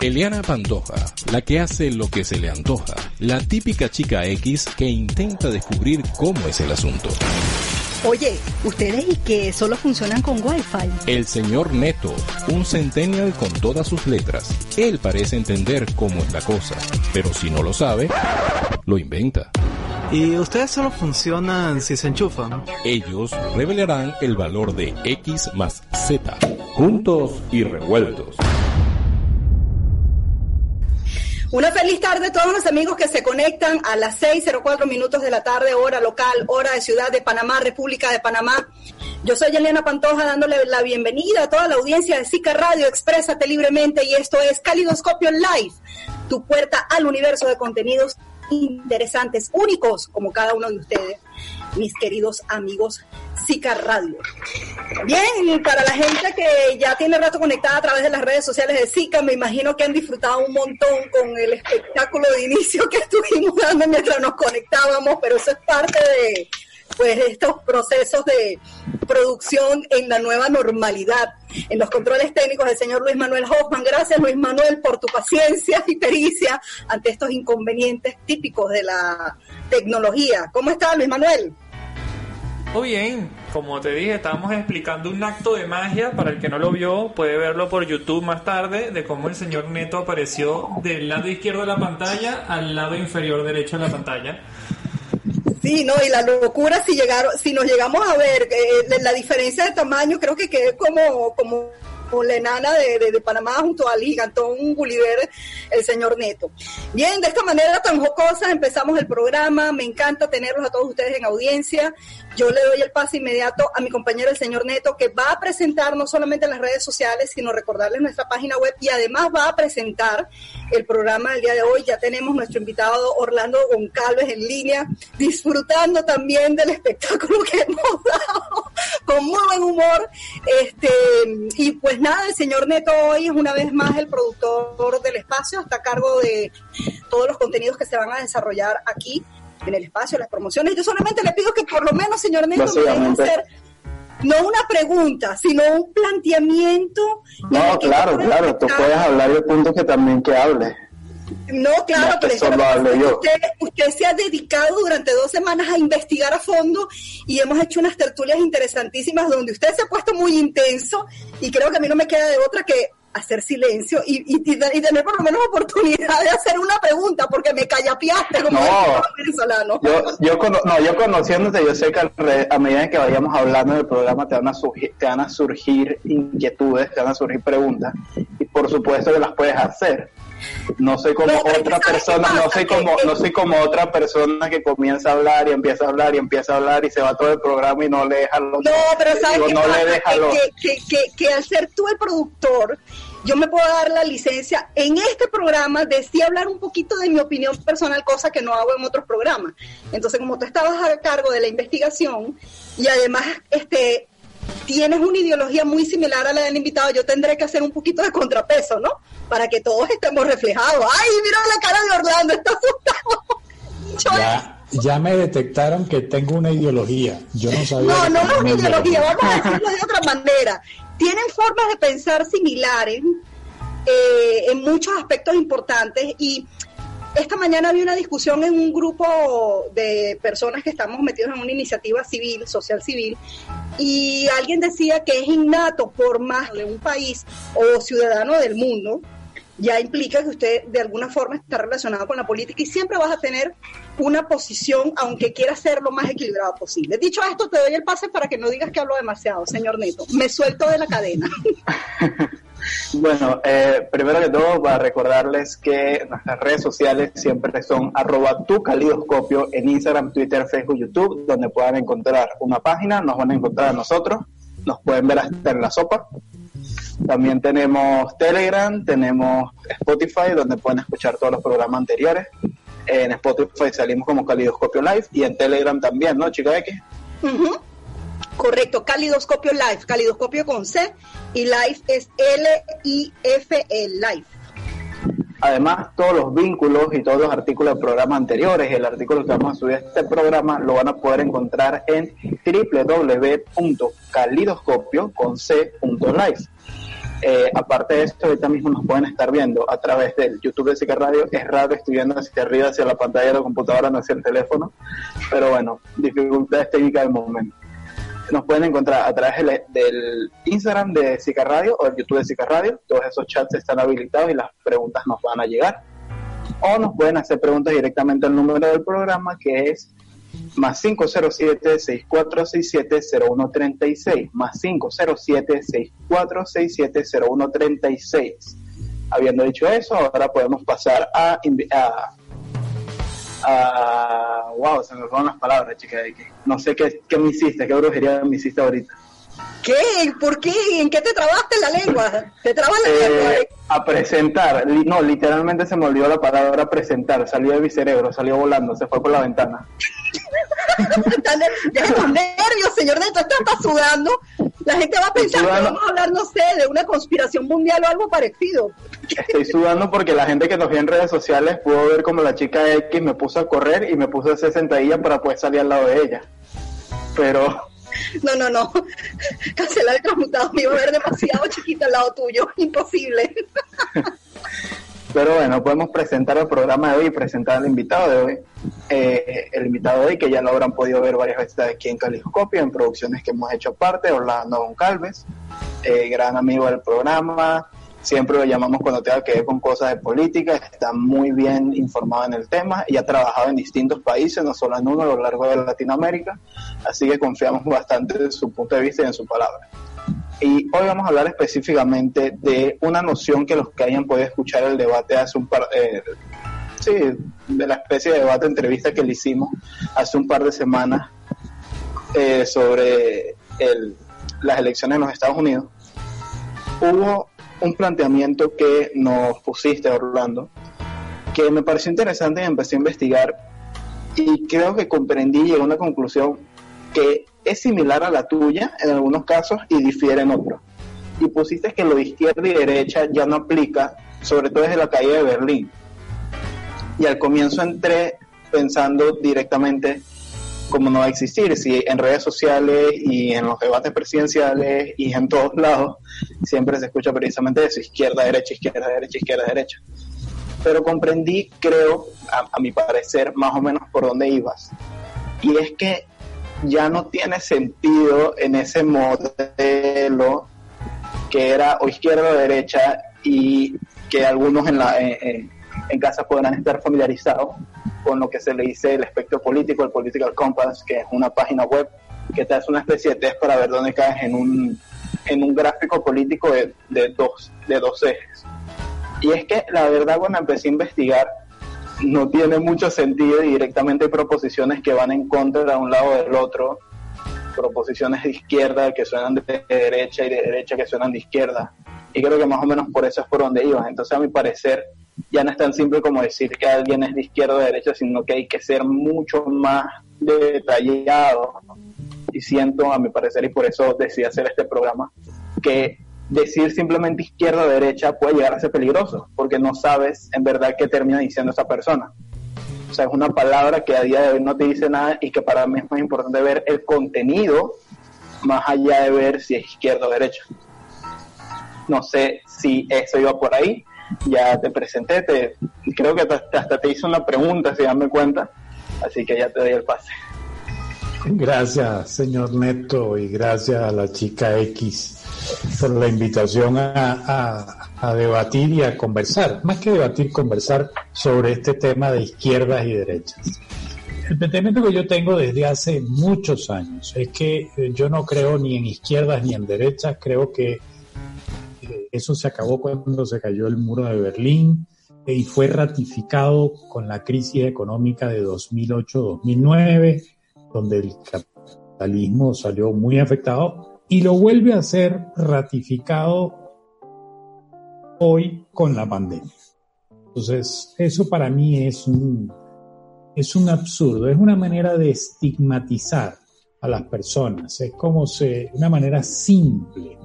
Eliana Pantoja, la que hace lo que se le antoja, la típica chica X que intenta descubrir cómo es el asunto. Oye, ¿ustedes y que solo funcionan con Wi-Fi? El señor Neto, un centennial con todas sus letras. Él parece entender cómo es la cosa, pero si no lo sabe, lo inventa. ¿Y ustedes solo funcionan si se enchufan? Ellos revelarán el valor de X más Z, juntos y revueltos. Una feliz tarde a todos los amigos que se conectan a las 6.04 minutos de la tarde, hora local, hora de Ciudad de Panamá, República de Panamá. Yo soy Elena Pantoja dándole la bienvenida a toda la audiencia de Sica Radio, exprésate libremente y esto es Calidoscopio Live, tu puerta al universo de contenidos interesantes, únicos como cada uno de ustedes, mis queridos amigos Sica Radio. Bien, para la gente que ya tiene rato conectada a través de las redes sociales de Sica, me imagino que han disfrutado un montón con el espectáculo de inicio que estuvimos dando mientras nos conectábamos, pero eso es parte de pues estos procesos de producción en la nueva normalidad. En los controles técnicos del señor Luis Manuel Hoffman. Gracias Luis Manuel por tu paciencia y pericia ante estos inconvenientes típicos de la tecnología. ¿Cómo está Luis Manuel? Muy bien, como te dije, estábamos explicando un acto de magia, para el que no lo vio, puede verlo por YouTube más tarde, de cómo el señor Neto apareció del lado izquierdo de la pantalla al lado inferior derecho de la pantalla. Sí, no, y la locura si llegaron, si nos llegamos a ver eh, la diferencia de tamaño, creo que quedé como, como con la enana de, de, Panamá junto al gigantón Gulliver, el señor Neto. Bien, de esta manera tan jocosa empezamos el programa. Me encanta tenerlos a todos ustedes en audiencia. Yo le doy el paso inmediato a mi compañero el señor Neto, que va a presentar no solamente en las redes sociales, sino recordarles nuestra página web y además va a presentar el programa del día de hoy. Ya tenemos nuestro invitado Orlando Goncalves en línea, disfrutando también del espectáculo que hemos dado, con muy buen humor. Este, y pues nada, el señor Neto hoy es una vez más el productor del espacio, está a cargo de todos los contenidos que se van a desarrollar aquí en el espacio, las promociones. Yo solamente le pido que por lo menos, señor Neto, me deje hacer no una pregunta, sino un planteamiento. No, claro, claro, tú puedes hablar de puntos que también que hable. No, claro, pero usted, usted, se ha dedicado durante dos semanas a investigar a fondo y hemos hecho unas tertulias interesantísimas donde usted se ha puesto muy intenso y creo que a mí no me queda de otra que hacer silencio y, y, y, tener por lo menos oportunidad de hacer una pregunta porque me callapiaste como no, venezolano. Yo, yo, no, yo conociéndote, yo sé que a medida que vayamos hablando del programa te van, a surgir, te van a surgir inquietudes, te van a surgir preguntas y por supuesto que las puedes hacer. No soy como otra persona, no soy como, no soy como otra persona que comienza a hablar y empieza a hablar y empieza a hablar y se va todo el programa y no le deja los No, pero sabes no le que, que, que, al ser tú el productor, yo me puedo dar la licencia en este programa de sí hablar un poquito de mi opinión personal, cosa que no hago en otros programas. Entonces, como tú estabas a cargo de la investigación y además este tienes una ideología muy similar a la del invitado, yo tendré que hacer un poquito de contrapeso, ¿no? Para que todos estemos reflejados. ¡Ay, mira la cara de Orlando! Está asustado. Ya, ya me detectaron que tengo una ideología. Yo no sabía. No, no es una ideología, vamos a decirlo de otra manera. Tienen formas de pensar similares eh, en muchos aspectos importantes y esta mañana había una discusión en un grupo de personas que estamos metidos en una iniciativa civil, social civil, y alguien decía que es innato por más de un país o ciudadano del mundo, ya implica que usted de alguna forma está relacionado con la política y siempre vas a tener una posición, aunque quiera ser lo más equilibrado posible. Dicho esto, te doy el pase para que no digas que hablo demasiado, señor Neto. Me suelto de la cadena. Bueno, eh, primero que todo, para recordarles que nuestras redes sociales siempre son arroba tu calidoscopio en Instagram, Twitter, Facebook, YouTube, donde puedan encontrar una página, nos van a encontrar a nosotros, nos pueden ver hasta en la sopa. También tenemos Telegram, tenemos Spotify, donde pueden escuchar todos los programas anteriores. En Spotify salimos como Calidoscopio Live y en Telegram también, ¿no, chica X? Correcto, Calidoscopio Live, Calidoscopio con C y Live es L-I-F-E, Live. Además, todos los vínculos y todos los artículos de programas anteriores, el artículo que vamos a subir a este programa, lo van a poder encontrar en www.calidoscopio.live. Eh, aparte de esto, ahorita mismo nos pueden estar viendo a través del YouTube de Sica Radio. Es raro, estoy viendo hacia arriba, hacia la pantalla de la computadora, no hacia el teléfono. Pero bueno, dificultades técnicas del momento nos pueden encontrar a través del, Instagram de Sica Radio o el YouTube de Sica Radio. Todos esos chats están habilitados y las preguntas nos van a llegar. O nos pueden hacer preguntas directamente al número del programa que es más 507-6467-0136, más 507-6467-0136. Habiendo dicho eso, ahora podemos pasar a, a Ah, wow, se me fueron las palabras, chica. No sé qué, qué me hiciste, qué brujería me hiciste ahorita. ¿Qué? ¿Por qué? ¿En qué te trabaste la lengua? ¿Te trabas la eh, lengua? A presentar. No, literalmente se me olvidó la palabra presentar. Salió de mi cerebro, salió volando, se fue por la ventana. Deja los nervios, señor Neto, está sudando. La gente va a pensar que vamos a hablar, no sé, de una conspiración mundial o algo parecido. Estoy sudando porque la gente que nos ve en redes sociales pudo ver como la chica X me puso a correr y me puso a hacer sentadilla para poder salir al lado de ella. Pero... No, no, no. Cancelar el transmutado. Me iba a ver demasiado chiquita al lado tuyo. Imposible. Pero bueno, podemos presentar el programa de hoy y presentar al invitado de hoy. Eh, el invitado de hoy, que ya lo habrán podido ver varias veces aquí en Caliscopio, en producciones que hemos hecho parte, Orlando Goncalves, eh, gran amigo del programa, siempre lo llamamos cuando tenga que ver con cosas de política, está muy bien informado en el tema y ha trabajado en distintos países, no solo en uno, a lo largo de Latinoamérica, así que confiamos bastante en su punto de vista y en su palabra. Y hoy vamos a hablar específicamente de una noción que los que hayan podido escuchar el debate hace un par, eh, sí, de la especie de debate entrevista que le hicimos hace un par de semanas eh, sobre las elecciones en los Estados Unidos, hubo un planteamiento que nos pusiste, Orlando, que me pareció interesante y empecé a investigar y creo que comprendí y llegué a una conclusión que es similar a la tuya en algunos casos y difiere en otros. Y pusiste que lo de izquierda y derecha ya no aplica, sobre todo desde la calle de Berlín. Y al comienzo entré pensando directamente cómo no va a existir, si en redes sociales y en los debates presidenciales y en todos lados siempre se escucha precisamente eso, izquierda, derecha, izquierda, derecha, izquierda, derecha. Pero comprendí, creo, a, a mi parecer, más o menos por dónde ibas. Y es que ya no tiene sentido en ese modelo que era o izquierda o derecha y que algunos en, la, en, casa podrán estar familiarizados con lo que se le dice el espectro político, el Political Compass, que es una página web que te hace una especie de test para ver dónde caes en un, en un gráfico político de, de, dos, de dos ejes. Y es que la verdad cuando empecé a investigar no tiene mucho sentido y directamente hay proposiciones que van en contra de un lado del otro, proposiciones de izquierda que suenan de derecha y de derecha que suenan de izquierda. Y creo que más o menos por eso es por donde iban. Entonces, a mi parecer, ya no es tan simple como decir que alguien es de izquierda o de derecha, sino que hay que ser mucho más detallado. Y siento, a mi parecer, y por eso decidí hacer este programa, que decir simplemente izquierda o derecha puede llegar a ser peligroso, porque no sabes en verdad qué termina diciendo esa persona. O sea, es una palabra que a día de hoy no te dice nada y que para mí es más importante ver el contenido más allá de ver si es izquierda o derecha. No sé si eso iba por ahí. Ya te presenté, te, creo que hasta te hice una pregunta, si me cuenta. Así que ya te doy el pase. Gracias, señor Neto, y gracias a la chica X por la invitación a, debatir y a conversar, más que debatir, conversar sobre este tema de izquierdas y derechas. El pensamiento que yo tengo desde hace muchos años es que eh, yo no creo ni en izquierdas ni en derechas, creo que eh, eso se acabó cuando se cayó el muro de Berlín eh, y fue ratificado con la crisis económica de 2008-2009, donde el capitalismo salió muy afectado y lo vuelve a ser ratificado hoy con la pandemia. Entonces, eso para mí es un, es un absurdo, es una manera de estigmatizar a las personas, es como una manera simple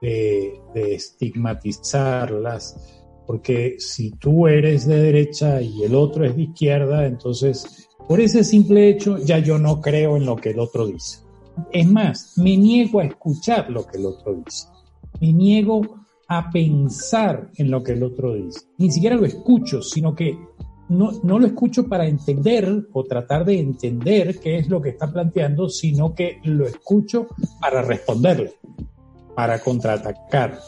de, de estigmatizarlas, porque si tú eres de derecha y el otro es de izquierda, entonces por ese simple hecho ya yo no creo en lo que el otro dice. Es más, me niego a escuchar lo que el otro dice. Me niego a pensar en lo que el otro dice. Ni siquiera lo escucho, sino que no, no, lo escucho para entender o tratar de entender qué es lo que está planteando, sino que lo escucho para responderle, para contraatacar.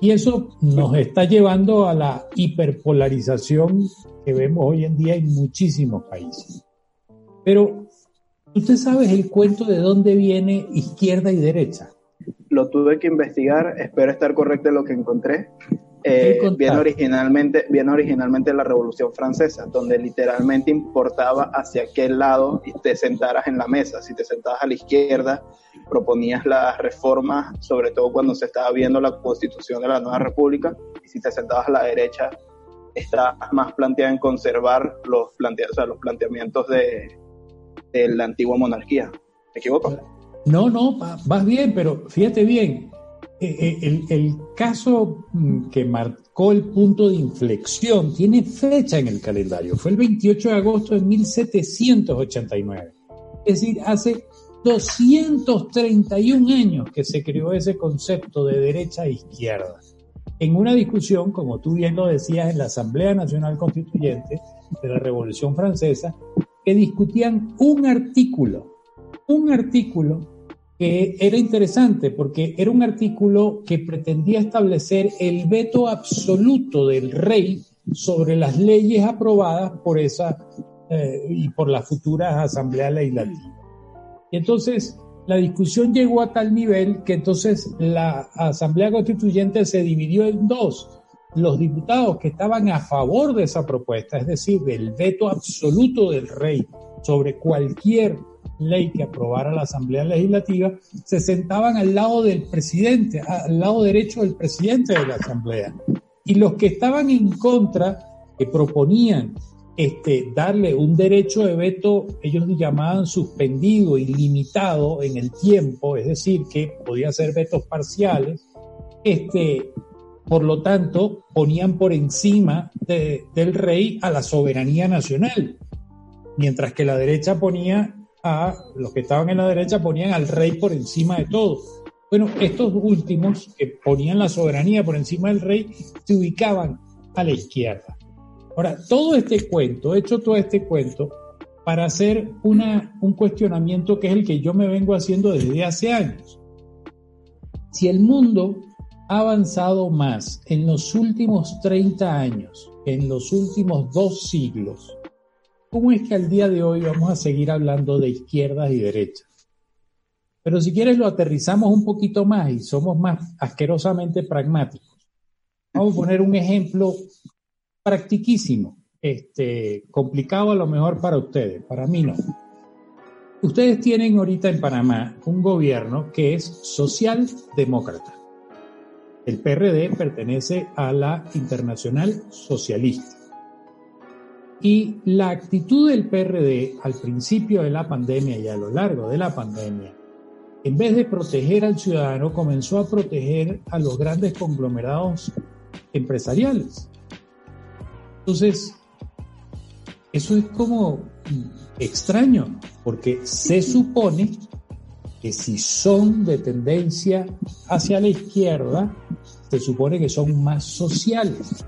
Y eso nos está llevando a la hiperpolarización que vemos hoy en día en muchísimos países. Pero, ¿usted sabe el cuento de dónde viene izquierda y derecha? Lo tuve que investigar, espero estar correcto en lo que encontré. Eh, viene originalmente, viene originalmente la Revolución Francesa, donde literalmente importaba hacia qué lado te sentaras en la mesa. Si te sentabas a la izquierda, proponías las reformas, sobre todo cuando se estaba viendo la constitución de la nueva república, y si te sentabas a la derecha, está más planteada en conservar los, plantea o sea, los planteamientos de, de la antigua monarquía. ¿Me equivoco? No, no, vas bien, pero fíjate bien, eh, eh, el, el, caso mm, que marcó el punto de inflexión tiene fecha en el calendario, fue el 28 de agosto de 1789. Es decir, hace 231 años que se creó ese concepto de derecha e izquierda. En una discusión, como tú bien lo decías, en la Asamblea Nacional Constituyente de la Revolución Francesa, que discutían un artículo, un artículo que era interesante porque era un artículo que pretendía establecer el veto absoluto del rey sobre las leyes aprobadas por esa eh, y por las futuras asambleas legislativas. Y entonces la discusión llegó a tal nivel que entonces la Asamblea Constituyente se dividió en dos. Los diputados que estaban a favor de esa propuesta, es decir, del veto absoluto del rey sobre cualquier ley que aprobara la Asamblea Legislativa, se sentaban al lado del presidente, al lado derecho del presidente de la Asamblea. Y los que estaban en contra, que proponían este, darle un derecho de veto, ellos llamaban suspendido, ilimitado en el tiempo, es decir, que podía ser vetos parciales, este, por lo tanto, ponían por encima del rey a la soberanía nacional, mientras que la derecha ponía a, los que estaban en la derecha ponían al rey por encima de todo. Bueno, estos últimos que ponían la soberanía por encima del rey se ubicaban a la izquierda. Ahora, todo este cuento, he hecho todo este cuento para hacer una, un cuestionamiento que es el que yo me vengo haciendo desde hace años. Si el mundo avanzado más en los últimos 30 años, en los últimos dos siglos, ¿cómo es que al día de hoy vamos a seguir hablando de izquierdas y derechas? Pero si quieres lo aterrizamos un poquito más y somos más asquerosamente pragmáticos. Vamos a poner un ejemplo practiquísimo, este, complicado a lo mejor para ustedes, para mí no. Ustedes tienen ahorita en Panamá un gobierno que es socialdemócrata. El PRD pertenece a la Internacional Socialista. Y la actitud del PRD al principio de la pandemia y a lo largo de la pandemia, en vez de proteger al ciudadano, comenzó a proteger a los grandes conglomerados empresariales. Entonces, eso es como extraño, porque se supone que si son de tendencia hacia la izquierda, se supone que son más sociales.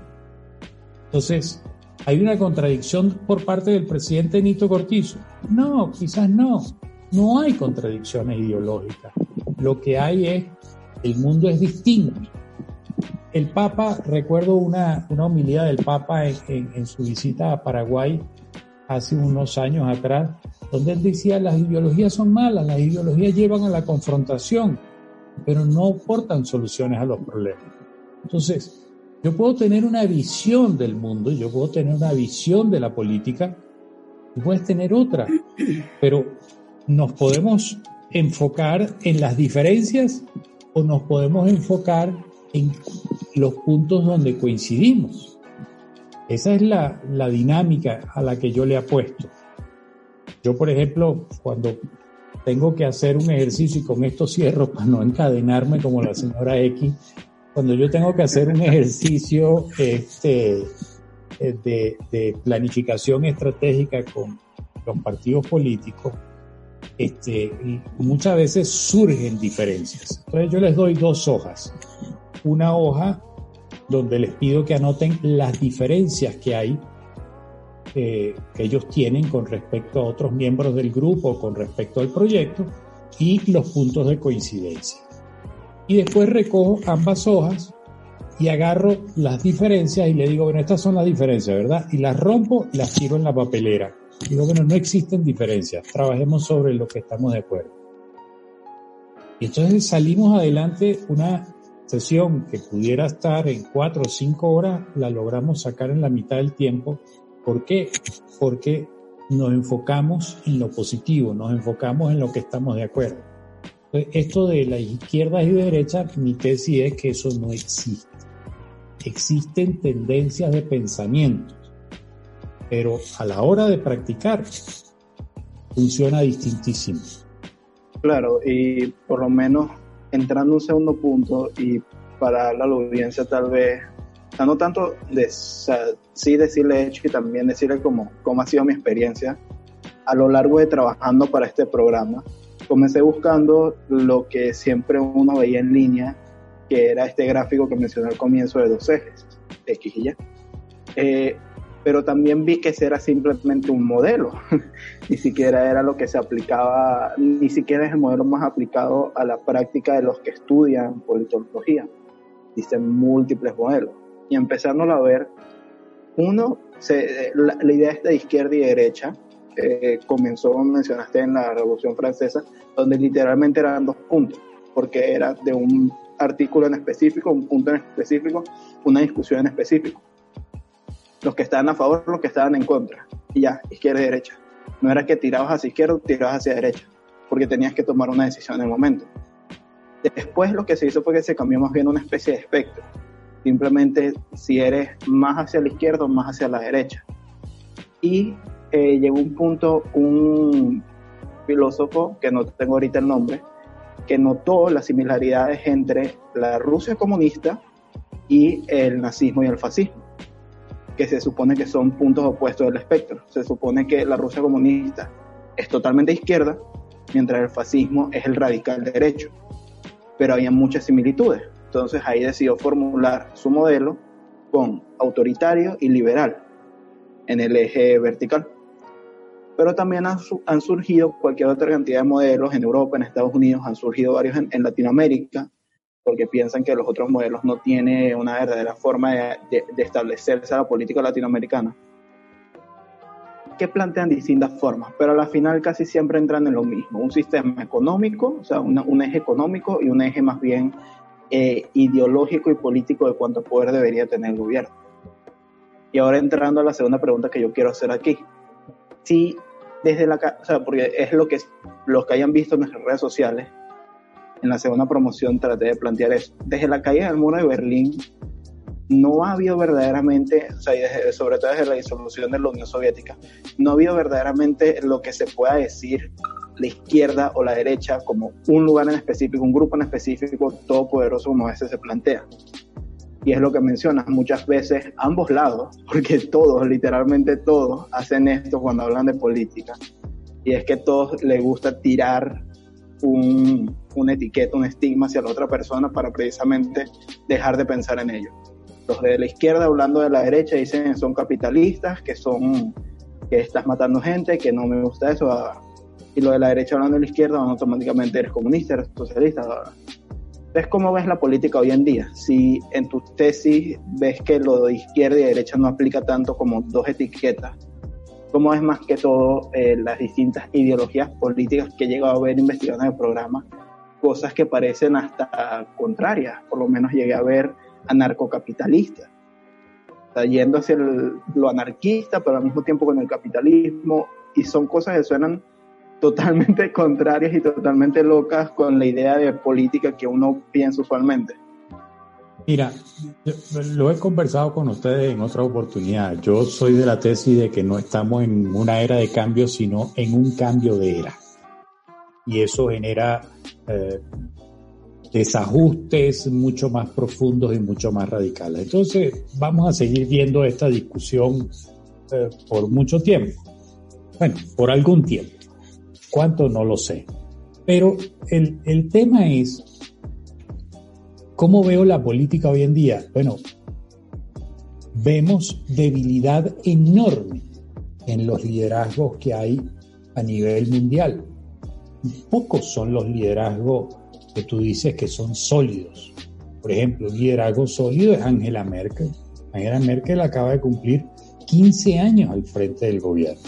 Entonces, ¿hay una contradicción por parte del presidente Nito Cortizo? No, quizás no. No hay contradicciones ideológicas. Lo que hay es, el mundo es distinto el Papa, recuerdo una, una homilía del Papa en, su visita a Paraguay hace unos años atrás, donde él decía las ideologías son malas, las ideologías llevan a la confrontación, pero no aportan soluciones a los problemas. Entonces, yo puedo tener una visión del mundo, yo puedo tener una visión de la política, y puedes tener otra, pero nos podemos enfocar en las diferencias o nos podemos enfocar en los puntos donde coincidimos. Esa es la, la dinámica a la que yo le apuesto. Yo, por ejemplo, cuando tengo que hacer un ejercicio y con esto cierro para no encadenarme como la señora X, cuando yo tengo que hacer un ejercicio este, eh, de, de planificación estratégica con los partidos políticos, este, muchas veces surgen diferencias. Entonces yo les doy dos hojas. Una hoja donde les pido que anoten las diferencias que hay que ellos tienen con respecto a otros miembros del grupo, con respecto al proyecto y los puntos de coincidencia. Y después recojo ambas hojas y agarro las diferencias y le digo, bueno, estas son las diferencias, ¿verdad? Y las rompo y las tiro en la papelera. Digo, bueno, no existen diferencias, trabajemos sobre lo que estamos de acuerdo. Y entonces salimos adelante una sesión que pudiera estar en cuatro o cinco horas, la logramos sacar en la mitad del tiempo. ¿Por qué? Porque nos enfocamos en lo positivo, nos enfocamos en lo que estamos de acuerdo. esto de la izquierda y derecha, mi tesis es que eso no existe. Existen tendencias de pensamiento pero a la hora de practicar funciona distintísimo. Claro, y por lo menos entrando un segundo punto y para la audiencia tal vez, no tanto de sí decirle hecho y también decirle cómo, cómo ha sido mi experiencia a lo largo de trabajando para este programa. Comencé buscando lo que siempre uno veía en línea, que era este gráfico que mencioné al comienzo de dos ejes, X y Y. Eh, pero también vi que ese era simplemente un modelo, ni siquiera era lo que se aplicaba, ni siquiera es el modelo más aplicado a la práctica de los que estudian politología. Dicen múltiples modelos. Y empezándolo a ver, uno, la, idea es de izquierda y derecha, eh, comenzó, mencionaste, en la Revolución Francesa, donde literalmente eran dos puntos, porque era de un artículo en específico, un punto en específico, una discusión en específico los que estaban a favor, los que estaban en contra. Y ya, izquierda y derecha. No era que tirabas hacia izquierda, tirabas hacia derecha, porque tenías que tomar una decisión en el momento. Después lo que se hizo fue que se cambió más bien una especie de espectro. Simplemente si eres más hacia la izquierda o más hacia la derecha. Y eh, llegó un punto, un filósofo, que no tengo ahorita el nombre, que notó las similaridades entre la Rusia comunista y el nazismo y el fascismo que se supone que son puntos opuestos del espectro. Se supone que la Rusia comunista es totalmente izquierda, mientras el fascismo es el radical derecho. Pero había muchas similitudes. Entonces ahí decidió formular su modelo con autoritario y liberal en el eje vertical. Pero también han, surgido cualquier otra cantidad de modelos en Europa, en Estados Unidos, han surgido varios en Latinoamérica, porque piensan que los otros modelos no tienen una verdadera forma de, establecerse a la política latinoamericana, que plantean distintas formas, pero a la final casi siempre entran en lo mismo, un sistema económico, o sea, un eje económico y un eje más bien eh, ideológico y político de cuánto poder debería tener el gobierno. Y ahora entrando a la segunda pregunta que yo quiero hacer aquí. Si desde la, o sea, porque es lo que los que hayan visto en nuestras redes sociales, en la segunda promoción traté de plantear eso. Desde la caída del muro de Berlín, no ha habido verdaderamente, o sea, sobre todo desde la disolución de la Unión Soviética, no ha habido verdaderamente lo que se pueda decir la izquierda o la derecha como un lugar en específico, un grupo en específico todopoderoso como a veces se plantea. Y es lo que mencionas, muchas veces ambos lados, porque todos, literalmente todos, hacen esto cuando hablan de política. Y es que a todos les gusta tirar un, una etiqueta, un estigma hacia la otra persona para precisamente dejar de pensar en ello. Los de la izquierda hablando de la derecha dicen son capitalistas, que son que estás matando gente, que no me gusta eso. Y los de la derecha hablando de la izquierda automáticamente eres comunista, eres socialista. Entonces, ¿cómo ves la política hoy en día? Si en tu tesis ves que lo de izquierda y derecha no aplica tanto como dos etiquetas, cómo es más que todo eh, las distintas ideologías políticas que he llegado a ver investigando en el programa, cosas que parecen hasta contrarias, por lo menos llegué a ver anarcocapitalistas, está yendo hacia lo anarquista, pero al mismo tiempo con el capitalismo, y son cosas que suenan totalmente contrarias y totalmente locas con la idea de política que uno piensa usualmente. Mira, lo he conversado con ustedes en otra oportunidad. Yo soy de la tesis de que no estamos en una era de cambio, sino en un cambio de era. Y eso genera eh, desajustes mucho más profundos y mucho más radicales. Entonces, vamos a seguir viendo esta discusión eh, por mucho tiempo. Bueno, por algún tiempo. ¿Cuánto? No lo sé. Pero el, el tema es ¿Cómo veo la política hoy en día? Bueno, vemos debilidad enorme en los liderazgos que hay a nivel mundial. Pocos son los liderazgos que tú dices que son sólidos. Por ejemplo, un liderazgo sólido es Angela Merkel. Angela Merkel acaba de cumplir 15 años al frente del gobierno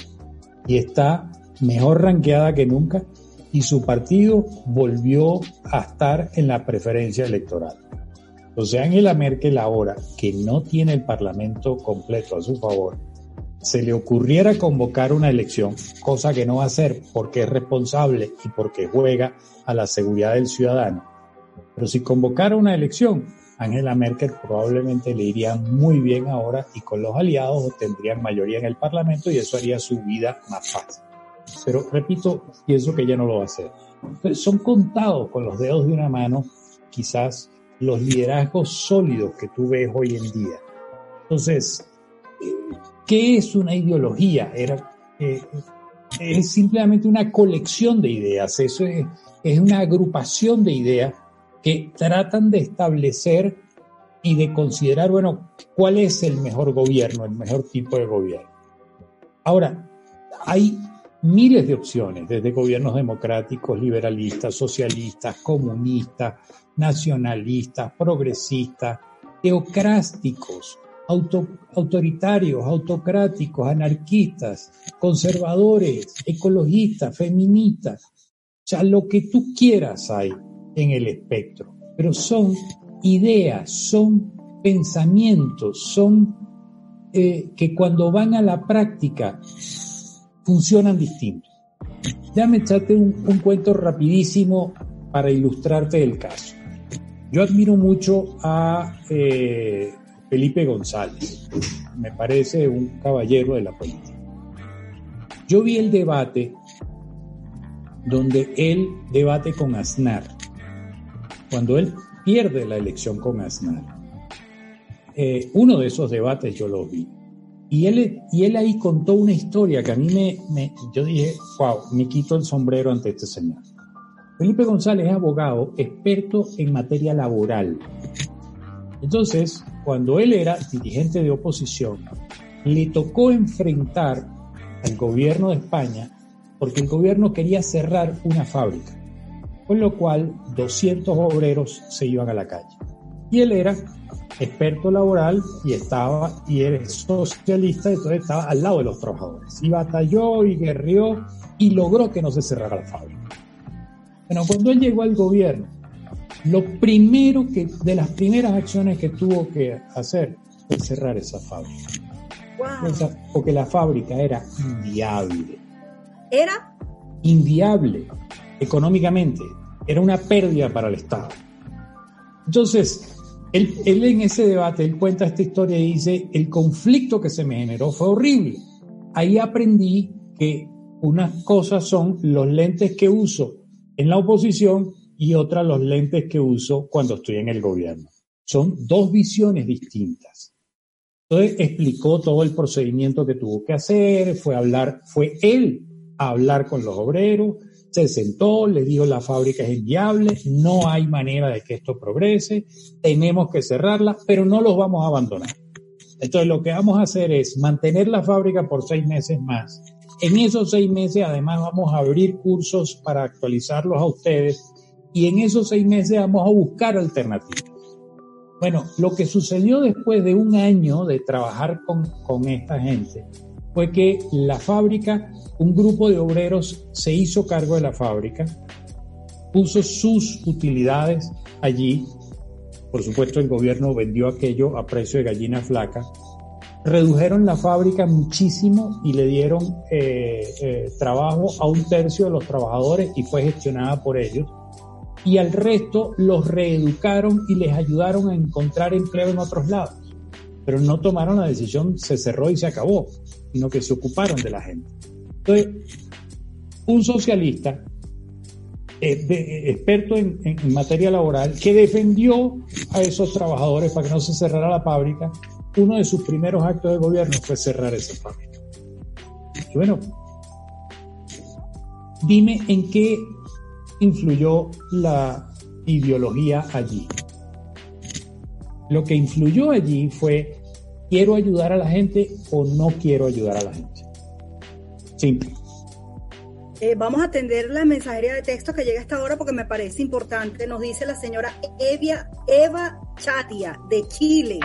y está mejor ranqueada que nunca y su partido volvió a estar en la preferencia electoral. Entonces Angela Merkel ahora, que no tiene el Parlamento completo a su favor, se le ocurriera convocar una elección, cosa que no va a hacer porque es responsable y porque juega a la seguridad del ciudadano. Pero si convocara una elección, Angela Merkel probablemente le iría muy bien ahora y con los aliados obtendrían mayoría en el Parlamento y eso haría su vida más fácil. Pero repito, pienso que ella no lo va a hacer. son contados con los dedos de una mano quizás los liderazgos sólidos que tú ves hoy en día. Entonces, ¿qué es una ideología? Era, eh, es simplemente una colección de ideas, eso es, es una agrupación de ideas que tratan de establecer y de considerar, bueno, cuál es el mejor gobierno, el mejor tipo de gobierno. Ahora, hay miles de opciones, desde gobiernos democráticos, liberalistas, socialistas, comunistas, nacionalistas, progresistas, teocráticos, autoritarios, autocráticos, anarquistas, conservadores, ecologistas, feministas. O sea, lo que tú quieras hay en el espectro, pero son ideas, son pensamientos, son eh, que cuando van a la práctica funcionan distintos. Déjame echarte un, cuento rapidísimo para ilustrarte el caso. Yo admiro mucho a eh, Felipe González. Me parece un caballero de la política. Yo vi el debate donde él debate con Aznar. Cuando él pierde la elección con Aznar. Eh, uno de esos debates yo lo vi. Y él, y él ahí contó una historia que a mí me, me, yo dije, wow, me quito el sombrero ante este señor. Felipe González es abogado, experto en materia laboral. Entonces, cuando él era dirigente de oposición, le tocó enfrentar al gobierno de España porque el gobierno quería cerrar una fábrica, con lo cual 200 obreros se iban a la calle. Y él era experto laboral y estaba, y eres socialista, entonces estaba al lado de los trabajadores. Y batalló y guerrió y logró que no se cerrara la fábrica. Bueno, cuando él llegó al gobierno, lo primero que, de las primeras acciones que tuvo que hacer fue cerrar esa fábrica. porque la fábrica era inviable. ¿Era? Inviable económicamente. Era una pérdida para el Estado. Entonces, él, en ese debate, él cuenta esta historia y dice, el conflicto que se me generó fue horrible. Ahí aprendí que unas cosas son los lentes que uso en la oposición y otras los lentes que uso cuando estoy en el gobierno. Son dos visiones distintas. Entonces explicó todo el procedimiento que tuvo que hacer, fue hablar, fue él a hablar con los obreros, se sentó, le dijo la fábrica es inviable, no hay manera de que esto progrese, tenemos que cerrarla, pero no los vamos a abandonar. Entonces lo que vamos a hacer es mantener la fábrica por seis meses más. En esos seis meses además vamos a abrir cursos para actualizarlos a ustedes y en esos seis meses vamos a buscar alternativas. Bueno, lo que sucedió después de un año de trabajar con, con esta gente fue que la fábrica, un grupo de obreros se hizo cargo de la fábrica, puso sus utilidades allí, por supuesto el gobierno vendió aquello a precio de gallina flaca, redujeron la fábrica muchísimo y le dieron eh, eh, trabajo a un tercio de los trabajadores y fue gestionada por ellos. y al resto los reeducaron y les ayudaron a encontrar empleo en otros lados. Pero no tomaron la decisión, se cerró y se acabó, sino que se ocuparon de la gente. Entonces, un socialista eh, de, experto en, materia laboral que defendió a esos trabajadores para que no se cerrara la fábrica, uno de sus primeros actos de gobierno fue cerrar esa fábrica. Bueno, dime en qué influyó la ideología allí. Lo que influyó allí fue quiero ayudar a la gente o no quiero ayudar a la gente. Simple. Eh, vamos a atender la mensajería de texto que llega a esta hora porque me parece importante. Nos dice la señora Evia, Eva Chatia de Chile.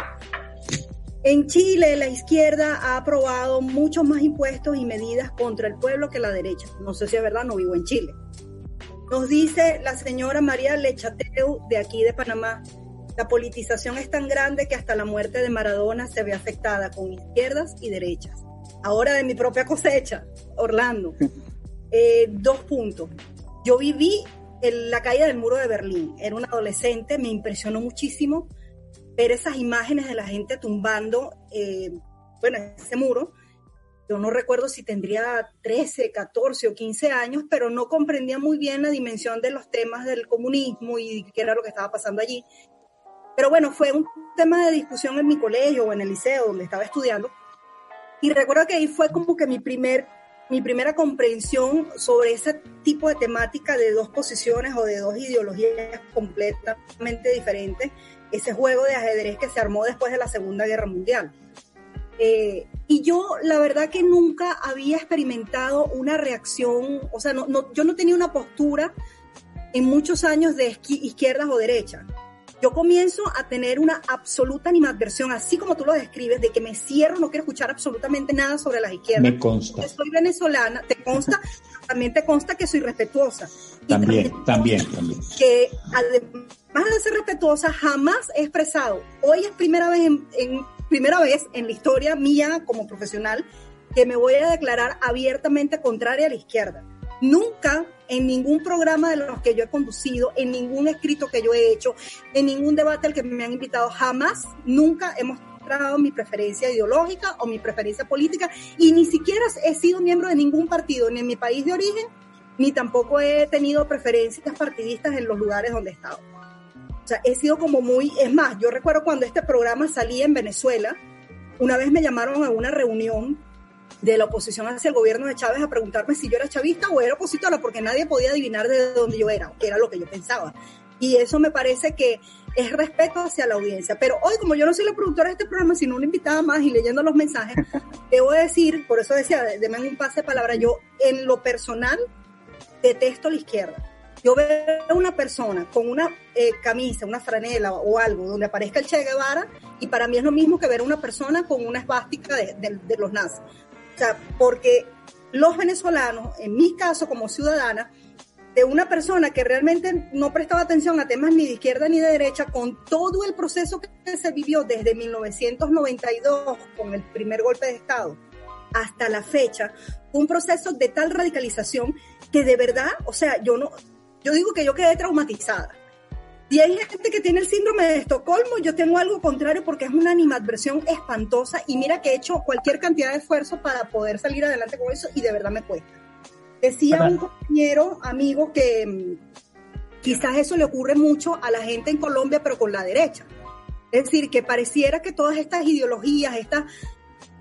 En Chile, la izquierda ha aprobado muchos más impuestos y medidas contra el pueblo que la derecha. No sé si es verdad, no vivo en Chile. Nos dice la señora María Lechateu de aquí de Panamá. La politización es tan grande que hasta la muerte de Maradona se ve afectada con izquierdas y derechas. Ahora de mi propia cosecha, Orlando. Eh, dos puntos. Yo viví en la caída del muro de Berlín. Era un adolescente, me impresionó muchísimo ver esas imágenes de la gente tumbando, eh, bueno, ese muro. Yo no recuerdo si tendría 13, 14 o 15 años, pero no comprendía muy bien la dimensión de los temas del comunismo y qué era lo que estaba pasando allí. Pero bueno, fue un tema de discusión en mi colegio o en el liceo donde estaba estudiando. Y recuerdo que ahí fue como que mi primer mi primera comprensión sobre ese tipo de temática de dos posiciones o de dos ideologías completamente diferentes, ese juego de ajedrez que se armó después de la Segunda Guerra Mundial. Eh, y yo la verdad que nunca había experimentado una reacción, o sea, no, yo no tenía una postura en muchos años de izquierdas o derechas yo comienzo a tener una absoluta animadversión, así como tú lo describes, de que me cierro, no quiero escuchar absolutamente nada sobre las izquierdas. Me consta. soy venezolana, te consta, también te consta que soy respetuosa. También, también, también, Que además de ser respetuosa, jamás he expresado, hoy es primera vez en primera vez en la historia mía como profesional, que me voy a declarar abiertamente contraria a la izquierda. Nunca en ningún programa de los que yo he conducido, en ningún escrito que yo he hecho, en ningún debate al que me han invitado, jamás, nunca hemos mostrado mi preferencia ideológica o mi preferencia política y ni siquiera he sido miembro de ningún partido, ni en mi país de origen, ni tampoco he tenido preferencias partidistas en los lugares donde he estado. O sea, he sido como muy, es más, yo recuerdo cuando este programa salía en Venezuela, una vez me llamaron a una reunión de la oposición hacia el gobierno de Chávez a preguntarme si yo era chavista o era opositora, porque nadie podía adivinar de dónde yo era, que era lo que yo pensaba. Y eso me parece que es respeto hacia la audiencia. Pero hoy, como yo no soy la productora de este programa, sino una invitada más y leyendo los mensajes, debo decir, por eso decía, déme un pase de palabra, yo en lo personal detesto la izquierda. Yo veo a una persona con una eh, camisa, una franela o algo donde aparezca el Che Guevara y para mí es lo mismo que ver a una persona con una esvástica de, de los nazis sea, porque los venezolanos, en mi caso como ciudadana, de una persona que realmente no prestaba atención a temas ni de izquierda ni de derecha, con todo el proceso que se vivió desde 1992 con el primer golpe de Estado hasta la fecha, un proceso de tal radicalización que de verdad, o sea, yo no, yo digo que yo quedé traumatizada. Y hay gente que tiene el síndrome de Estocolmo, yo tengo algo contrario porque es una animadversión espantosa y mira que he hecho cualquier cantidad de esfuerzo para poder salir adelante con eso y de verdad me cuesta. Decía un compañero, amigo, que mm, quizás eso le ocurre mucho a la gente en Colombia, pero con la derecha. Es decir, que pareciera que todas estas ideologías, estas,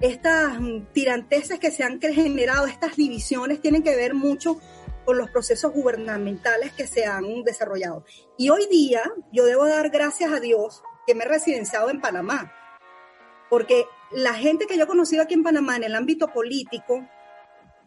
estas mm, tiranteses que se han generado, estas divisiones, tienen que ver mucho con los procesos gubernamentales que se han desarrollado. Y hoy día yo debo dar gracias a Dios que me he residenciado en Panamá, porque la gente que yo he conocido aquí en Panamá en el ámbito político,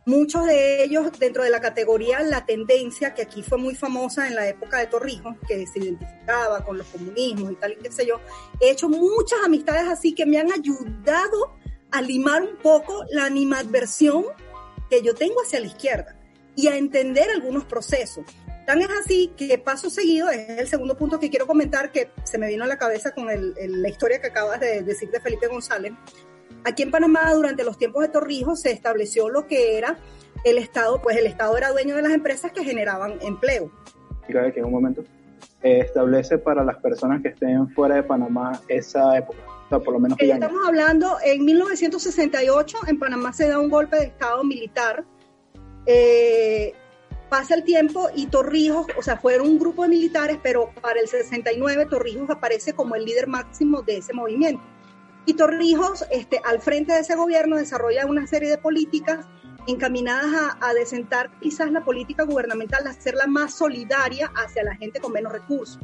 muchos de ellos dentro de la categoría La Tendencia, que aquí fue muy famosa en la época de Torrijos, que se identificaba con los comunismos y tal y qué sé yo, he hecho muchas amistades así que me han ayudado a limar un poco la animadversión que yo tengo hacia la izquierda y a entender algunos procesos. Tan es así que paso seguido, es el segundo punto que quiero comentar que se me vino a la cabeza con la historia que acabas de decir de Felipe González. Aquí en Panamá, durante los tiempos de Torrijos, se estableció lo que era el Estado, pues el Estado era dueño de las empresas que generaban empleo. que en un momento. eh, establece para las personas que estén fuera de Panamá esa época? O sea, por lo menos. Estamos hablando, en 1968 en Panamá se da un golpe de Estado militar. Eh, pasa el tiempo y Torrijos, o sea, fueron un grupo de militares, pero para el 69 Torrijos aparece como el líder máximo de ese movimiento. Y Torrijos, este, al frente de ese gobierno, desarrolla una serie de políticas encaminadas a, a desentar quizás la política gubernamental, a hacerla más solidaria hacia la gente con menos recursos.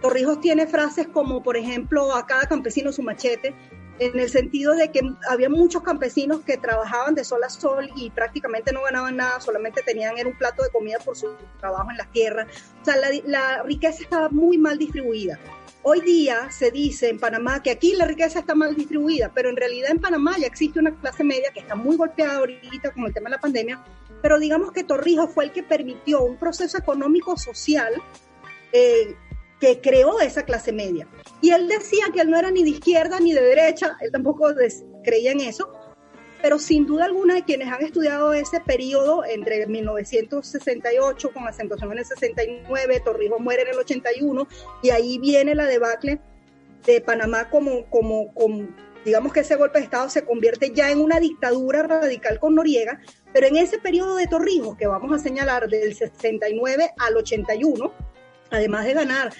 Torrijos tiene frases como, por ejemplo, a cada campesino su machete, en el sentido de que había muchos campesinos que trabajaban de sol a sol y prácticamente no ganaban nada, solamente tenían era un plato de comida por su trabajo en la tierra. O sea, la, riqueza estaba muy mal distribuida. Hoy día se dice en Panamá que aquí la riqueza está mal distribuida, pero en realidad en Panamá ya existe una clase media que está muy golpeada ahorita con el tema de la pandemia, pero digamos que Torrijos fue el que permitió un proceso económico-social eh, que creó esa clase media. Y él decía que él no era ni de izquierda ni de derecha, él tampoco creía en eso, pero sin duda alguna quienes han estudiado ese periodo entre 1968 con acentuación en el 69, Torrijos muere en el 81 y ahí viene la debacle de Panamá como, como, como, digamos que ese golpe de Estado se convierte ya en una dictadura radical con Noriega, pero en ese periodo de Torrijos que vamos a señalar del 69 al 81, además de ganar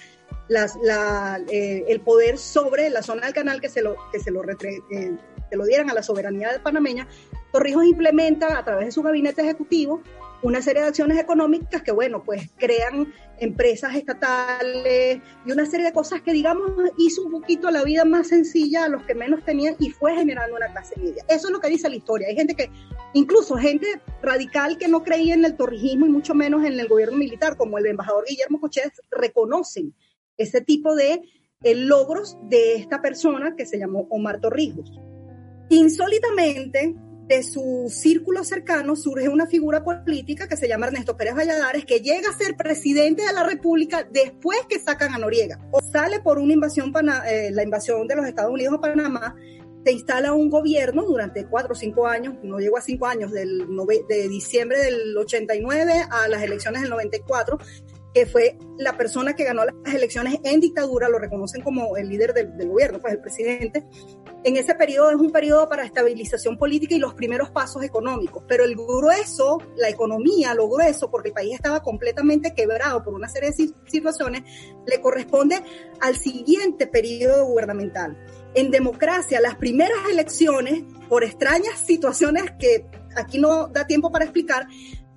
las, la, eh, el poder sobre la zona del canal que se lo, que se lo retre, eh, lo dieran a la soberanía panameña, Torrijos implementa a través de su gabinete ejecutivo una serie de acciones económicas que, bueno, pues crean empresas estatales y una serie de cosas que, digamos, hizo un poquito la vida más sencilla a los que menos tenían y fue generando una clase media. Eso es lo que dice la historia. Hay gente que, incluso gente radical que no creía en el torrijismo y mucho menos en el gobierno militar, como el embajador Guillermo Cochet, reconocen ese tipo de eh, logros de esta persona que se llamó Omar Torrijos. Insólitamente, de su círculo cercano surge una figura política que se llama Ernesto Pérez Valladares, que llega a ser presidente de la República después que sacan a Noriega. O sale por una invasión, eh, la invasión de los Estados Unidos a Panamá, se instala un gobierno durante cuatro o cinco años, no llegó a cinco años, del de diciembre del 89 a las elecciones del 94, que fue la persona que ganó las elecciones en dictadura, lo reconocen como el líder del, gobierno, pues el presidente. En ese periodo es un periodo para estabilización política y los primeros pasos económicos, pero el grueso, la economía, lo grueso, porque el país estaba completamente quebrado por una serie de situaciones, le corresponde al siguiente periodo gubernamental. En democracia, las primeras elecciones, por extrañas situaciones que aquí no da tiempo para explicar,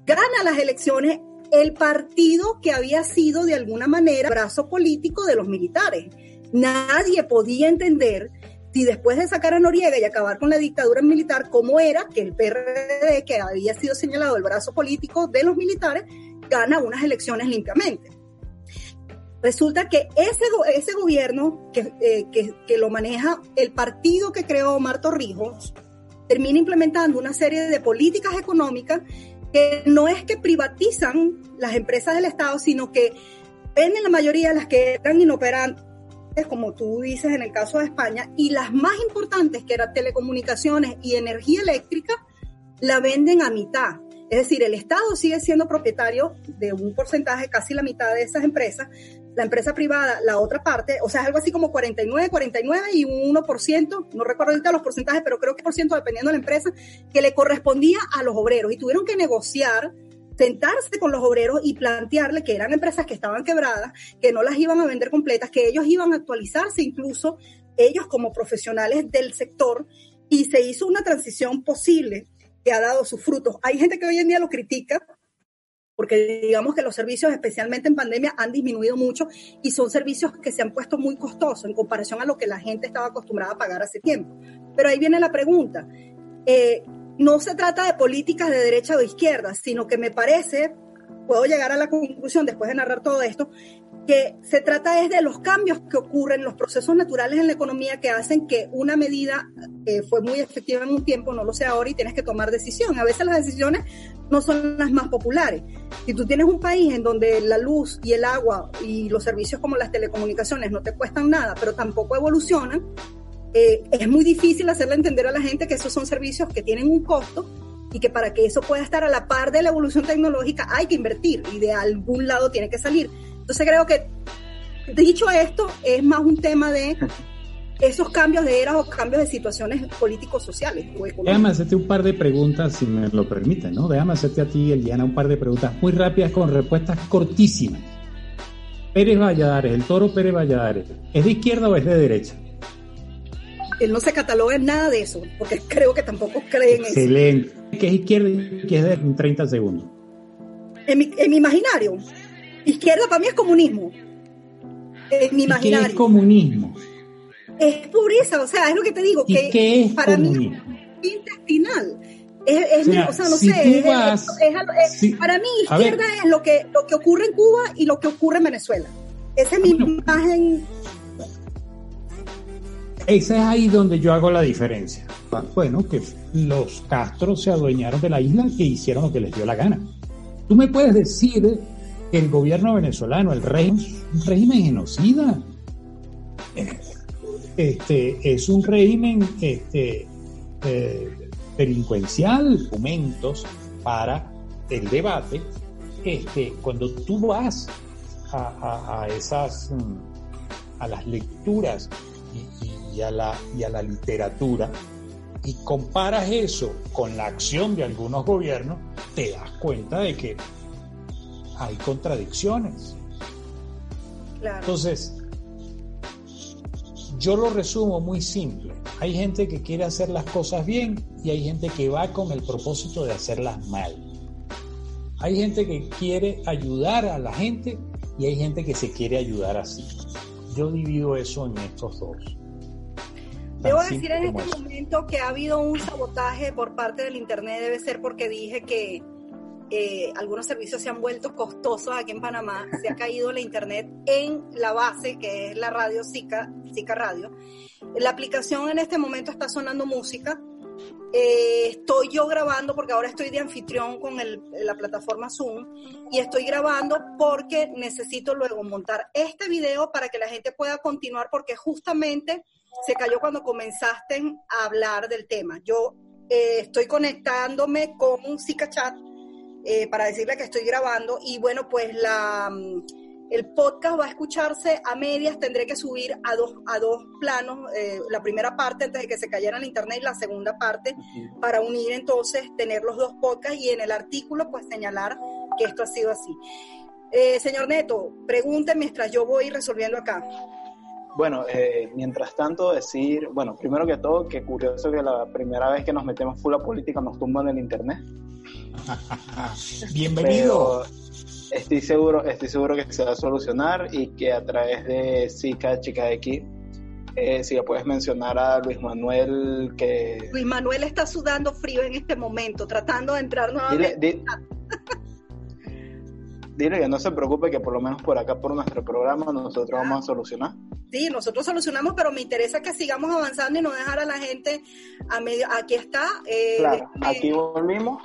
gana las elecciones el partido que había sido de alguna manera brazo político de los militares. Nadie podía entender si después de sacar a Noriega y acabar con la dictadura militar, cómo era que el PRD, que había sido señalado el brazo político de los militares, gana unas elecciones limpiamente. Resulta que ese, ese gobierno que, eh, que, que lo maneja el partido que creó Omar Torrijos, termina implementando una serie de políticas económicas que no es que privatizan las empresas del Estado, sino que venden la mayoría de las que eran inoperantes, como tú dices en el caso de España, y las más importantes, que eran telecomunicaciones y energía eléctrica, la venden a mitad. Es decir, el Estado sigue siendo propietario de un porcentaje, casi la mitad de esas empresas, la empresa privada la otra parte, o sea, es algo así como 49, 49 y un 1%, no recuerdo ahorita los porcentajes, pero creo que por ciento dependiendo de la empresa, que le correspondía a los obreros. Y tuvieron que negociar sentarse con los obreros y plantearle que eran empresas que estaban quebradas, que no las iban a vender completas, que ellos iban a actualizarse incluso ellos como profesionales del sector y se hizo una transición posible que ha dado sus frutos. Hay gente que hoy en día lo critica porque digamos que los servicios, especialmente en pandemia, han disminuido mucho y son servicios que se han puesto muy costosos en comparación a lo que la gente estaba acostumbrada a pagar hace tiempo. Pero ahí viene la pregunta. Eh, no se trata de políticas de derecha o izquierda, sino que me parece, puedo llegar a la conclusión después de narrar todo esto, que se trata es de los cambios que ocurren, los procesos naturales en la economía que hacen que una medida eh, fue muy efectiva en un tiempo, no lo sé ahora y tienes que tomar decisión. A veces las decisiones no son las más populares. Si tú tienes un país en donde la luz y el agua y los servicios como las telecomunicaciones no te cuestan nada, pero tampoco evolucionan, eh, es muy difícil hacerle entender a la gente que esos son servicios que tienen un costo y que para que eso pueda estar a la par de la evolución tecnológica hay que invertir y de algún lado tiene que salir. Entonces creo que dicho esto, es más un tema de esos cambios de eras o cambios de situaciones políticos, sociales Déjame hacerte un par de preguntas, si me lo permiten, ¿no? Déjame hacerte a ti, Eliana, un par de preguntas muy rápidas con respuestas cortísimas. Pérez Valladares, el toro Pérez Valladares, ¿es de izquierda o es de derecha? Él no se cataloga en nada de eso, porque creo que tampoco creen en eso. Excelente. ¿Qué es izquierda y qué es de 30 segundos? En mi, en mi imaginario, izquierda para mí es comunismo. En mi imaginario. ¿Qué es comunismo? es pureza, o sea, es lo que te digo, que qué es para mí es intestinal. Es, o, sea, no sé, para mí izquierda es lo que, lo que ocurre en Cuba y lo que ocurre en Venezuela. Esa es mi imagen. Esa es ahí donde yo hago la diferencia. Bueno, que los Castro se adueñaron de la isla que hicieron lo que les dio la gana. Tú me puedes decir el gobierno venezolano, el régimen, un régimen genocida. Este, es un régimen este, eh, delincuencial, momentos para el debate. Este, cuando tú vas a, esas, mm, a las lecturas y, a la, y a la literatura, y comparas eso con la acción de algunos gobiernos, te das cuenta de que hay contradicciones. Entonces, yo lo resumo muy simple. Hay gente que quiere hacer las cosas bien y hay gente que va con el propósito de hacerlas mal. Hay gente que quiere ayudar a la gente y hay gente que se quiere ayudar así. Yo divido eso en estos dos. Debo decir en este momento que ha habido un sabotaje por parte del Internet, debe ser porque dije que eh, algunos servicios se han vuelto costosos aquí en Panamá, se ha caído la internet en la base, que es la radio Zika, Zika Radio. La aplicación en este momento está sonando música. Eh, estoy yo grabando porque ahora estoy de anfitrión con la plataforma Zoom y estoy grabando porque necesito luego montar este video para que la gente pueda continuar porque justamente se cayó cuando comenzaste a hablar del tema. Yo eh, estoy conectándome con Zika Chat eh, para decirle que estoy grabando y bueno, pues la, mm, el podcast va a escucharse a medias, tendré que subir a dos, a dos planos, eh, la primera parte antes de que se cayera el internet y la segunda parte para unir entonces, tener los dos podcasts y en el artículo pues señalar que esto ha sido así. Eh, señor Neto, pregunte mientras yo voy resolviendo acá. Bueno, mientras tanto decir, bueno, primero que todo, que curioso que la primera vez que nos metemos full a política nos tumban el internet. Bienvenido. estoy seguro, estoy seguro que se va a solucionar y que a través de Zika Chica X, eh, si le puedes mencionar a Luis Manuel que... Luis Manuel está sudando frío en este momento, tratando de entrar nuevamente. Dile, que no se preocupe, que por lo menos por acá, por nuestro programa, nosotros vamos a solucionar. Sí, nosotros solucionamos, pero me interesa que sigamos avanzando y no dejar a la gente a medio. Aquí está. Eh, claro, aquí volvimos.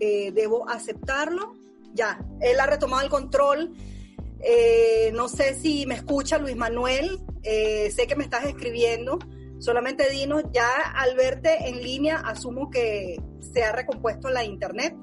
Eh, debo aceptarlo. Ya, él ha retomado el control. Eh, no sé si me escucha Luis Manuel, sé que me estás escribiendo. Solamente dinos, ya al verte en línea, asumo que se ha recompuesto la internet.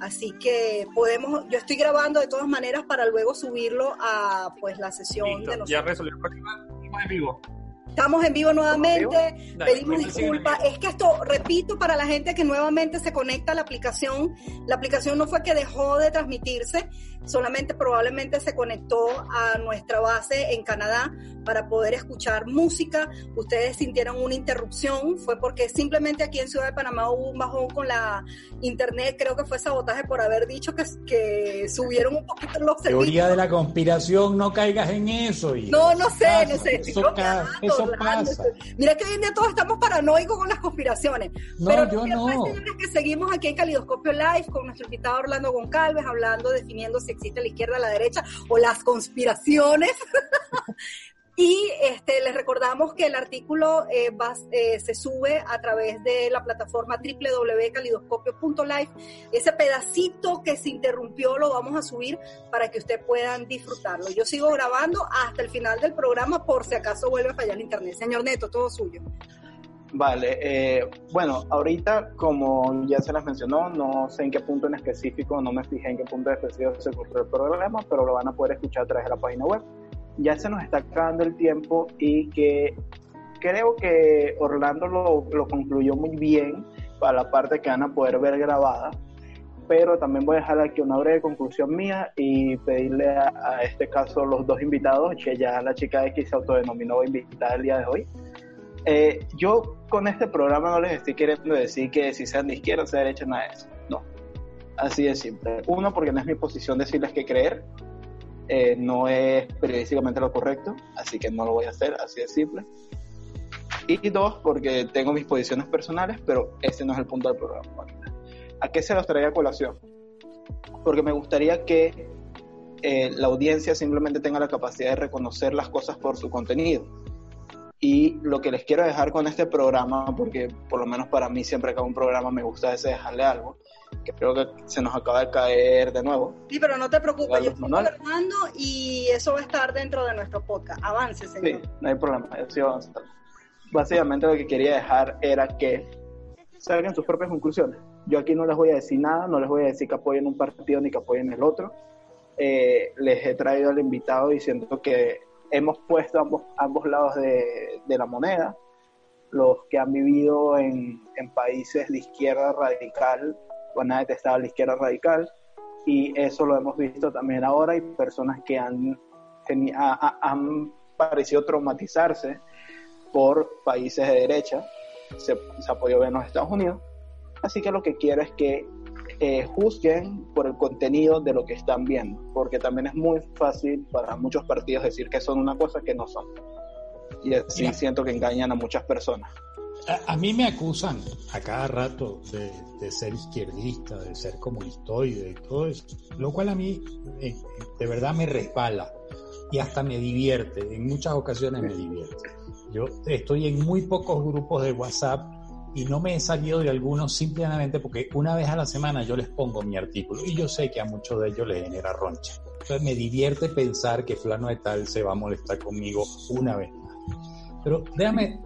Así que podemos, yo estoy grabando de todas maneras para luego subirlo a pues la sesión de nosotros. Ya resolvió problema en vivo. Estamos en vivo nuevamente, pedimos disculpas. Es que esto, repito, para la gente que nuevamente se conecta a la aplicación, la aplicación no fue que dejó de transmitirse, solamente probablemente se conectó a nuestra base en Canadá para poder escuchar música. Ustedes sintieron una interrupción, fue porque simplemente aquí en Ciudad de Panamá hubo un bajón con la internet, creo que fue sabotaje por haber dicho que, que subieron un poquito los servicios. Teoría de la conspiración, no caigas en eso. Y no, no sé, no sé. Eso, eso pasa. Mira que hoy en día todos estamos paranoicos con las conspiraciones. No, pero yo no. que seguimos aquí en Calidoscopio Live con nuestro invitado Orlando Goncalves hablando, definiendo si existe la izquierda, la derecha o las conspiraciones. Y este, les recordamos que el artículo eh, eh, se sube a través de la plataforma www.calidoscopio.live. Ese pedacito que se interrumpió lo vamos a subir para que ustedes puedan disfrutarlo. Yo sigo grabando hasta el final del programa por si acaso vuelve a fallar el internet. Señor Neto, todo suyo. Vale, eh, bueno, ahorita como ya se les mencionó, no sé en qué punto en específico, no me fijé en qué punto específico se cortó el programa, pero lo van a poder escuchar a través de la página web ya se nos está acabando el tiempo y que creo que Orlando lo, lo concluyó muy bien para la parte que van a poder ver grabada pero también voy a dejar aquí una breve conclusión mía y pedirle a, este caso los dos invitados, que ya la chica X se autodenominó invitada el día de hoy. Eh, yo con este programa no les estoy queriendo decir que si sean de izquierda o de derecha, nada de eso. No. Así de simple. Uno, porque no es mi posición decirles qué creer. Eh, no es periodísticamente lo correcto, así que no lo voy a hacer, así de simple. Y dos, porque tengo mis posiciones personales, pero ese no es el punto del programa. ¿A qué se los traía a colación? Porque me gustaría que eh, la audiencia simplemente tenga la capacidad de reconocer las cosas por su contenido. Y lo que les quiero dejar con este programa, porque por lo menos para mí siempre que hago un programa me gusta ese dejarle algo, que creo que se nos acaba de caer de nuevo. Sí, pero no te preocupes, yo estoy hablando y eso va a estar dentro de nuestro podcast. Avance, señor. Sí, no hay problema, yo sigo avanzando. Básicamente lo que quería dejar era que salgan sus propias conclusiones. Yo aquí no les voy a decir nada, no les voy a decir que apoyen un partido ni que apoyen el otro. Eh, les he traído al invitado diciendo que hemos puesto ambos, ambos lados de, de la moneda, los que han vivido en, en países de izquierda radical, van a detestar la izquierda radical, y eso lo hemos visto también ahora, y personas que han, han parecido traumatizarse por países de derecha, se, se ha podido ver en los Estados Unidos. Así que lo que quiero es que eh, juzguen por el contenido de lo que están viendo, porque también es muy fácil para muchos partidos decir que son una cosa que no son. Y así siento que engañan a muchas personas. A, mí me acusan a cada rato de, ser izquierdista, de ser comunistoide y todo eso, lo cual a mí eh, de verdad me respala y hasta me divierte, en muchas ocasiones me divierte. Yo estoy en muy pocos grupos de WhatsApp y no me he salido de algunos simplemente porque una vez a la semana yo les pongo mi artículo y yo sé que a muchos de ellos les genera roncha. Entonces me divierte pensar que fulano de tal se va a molestar conmigo una vez más. Pero déjame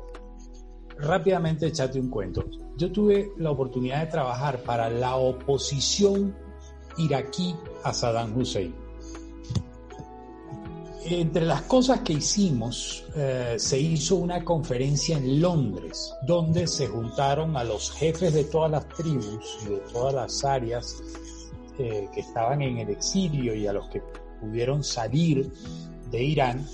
rápidamente echarte un cuento. Yo tuve la oportunidad de trabajar para la oposición iraquí a Saddam Hussein entre las cosas que hicimos, eh, se hizo una conferencia en Londres, donde se juntaron a los jefes de todas las tribus y de todas las áreas eh, que estaban en el exilio y a los que pudieron salir de Irán.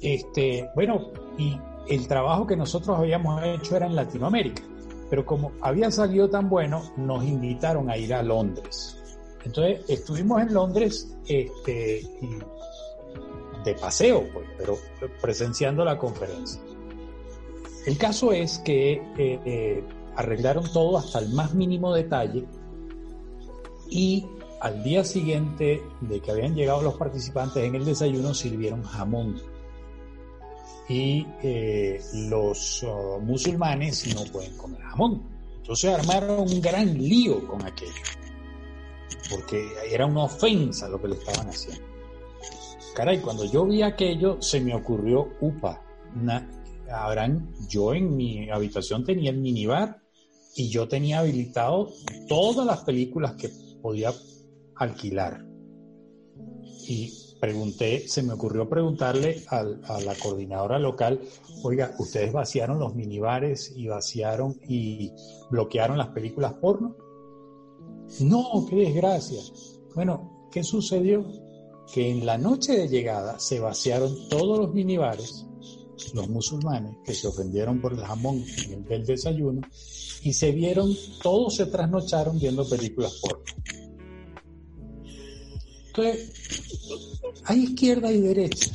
Este, bueno, y el trabajo que nosotros habíamos hecho era en Latinoamérica, pero como había salido tan bueno, nos invitaron a ir a Londres. Entonces estuvimos en Londres este, y de paseo, pues, pero presenciando la conferencia. El caso es que eh, eh, arreglaron todo hasta el más mínimo detalle y al día siguiente de que habían llegado los participantes en el desayuno sirvieron jamón. Y eh, los oh, musulmanes no pueden comer jamón. Entonces armaron un gran lío con aquello, porque era una ofensa lo que le estaban haciendo. Caray, cuando yo vi aquello, se me ocurrió, upa, habrán, yo en mi habitación tenía el minibar y yo tenía habilitado todas las películas que podía alquilar. Y pregunté, se me ocurrió preguntarle a la coordinadora local, oiga, ¿ustedes vaciaron los minibares y vaciaron y bloquearon las películas porno? No, qué desgracia. Bueno, ¿qué sucedió? Que en la noche de llegada se vaciaron todos los minibares, los musulmanes que se ofendieron por el jamón en el del desayuno, y se vieron, todos se trasnocharon viendo películas porno. Entonces, hay izquierda y derecha.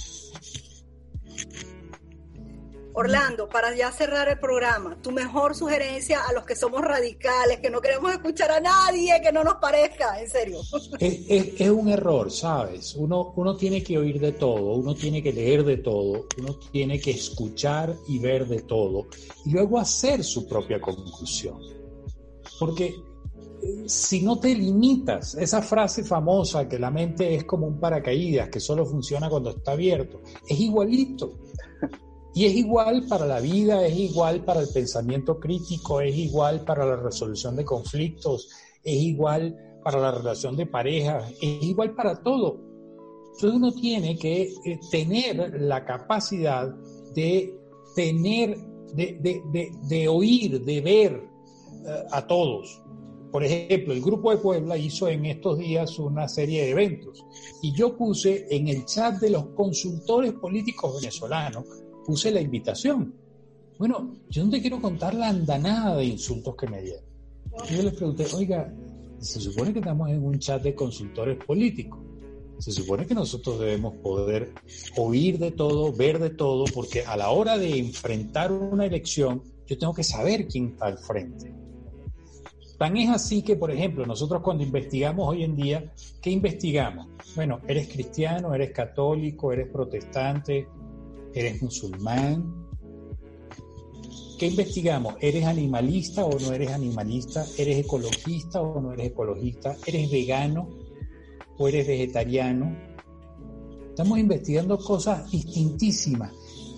Orlando, para ya cerrar el programa, tu mejor sugerencia a los que somos radicales, que no queremos escuchar a nadie que no nos parezca, en serio. Es, un error, ¿sabes? Uno, uno tiene que oír de todo, uno tiene que leer de todo, uno tiene que escuchar y ver de todo, y luego hacer su propia conclusión. Porque eh, si no te limitas, esa frase famosa que la mente es como un paracaídas, que solo funciona cuando está abierto, es igualito. Y es igual para la vida, es igual para el pensamiento crítico, es igual para la resolución de conflictos, es igual para la relación de pareja, es igual para todo. Entonces uno tiene que eh, tener la capacidad de tener, de, oír, de ver eh, a todos. Por ejemplo, el Grupo de Puebla hizo en estos días una serie de eventos y yo puse en el chat de los consultores políticos venezolanos, puse la invitación. Bueno, yo no te quiero contar la andanada de insultos que me dieron. Yo les pregunté, oiga, se supone que estamos en un chat de consultores políticos. Se supone que nosotros debemos poder oír de todo, ver de todo, porque a la hora de enfrentar una elección, yo tengo que saber quién está al frente. Tan es así que, por ejemplo, nosotros cuando investigamos hoy en día, ¿qué investigamos? Bueno, eres cristiano, eres católico, eres protestante, eres musulmán. ¿Qué investigamos? ¿Eres animalista o no eres animalista? ¿Eres ecologista o no eres ecologista? ¿Eres vegano o eres vegetariano? Estamos investigando cosas distintísimas.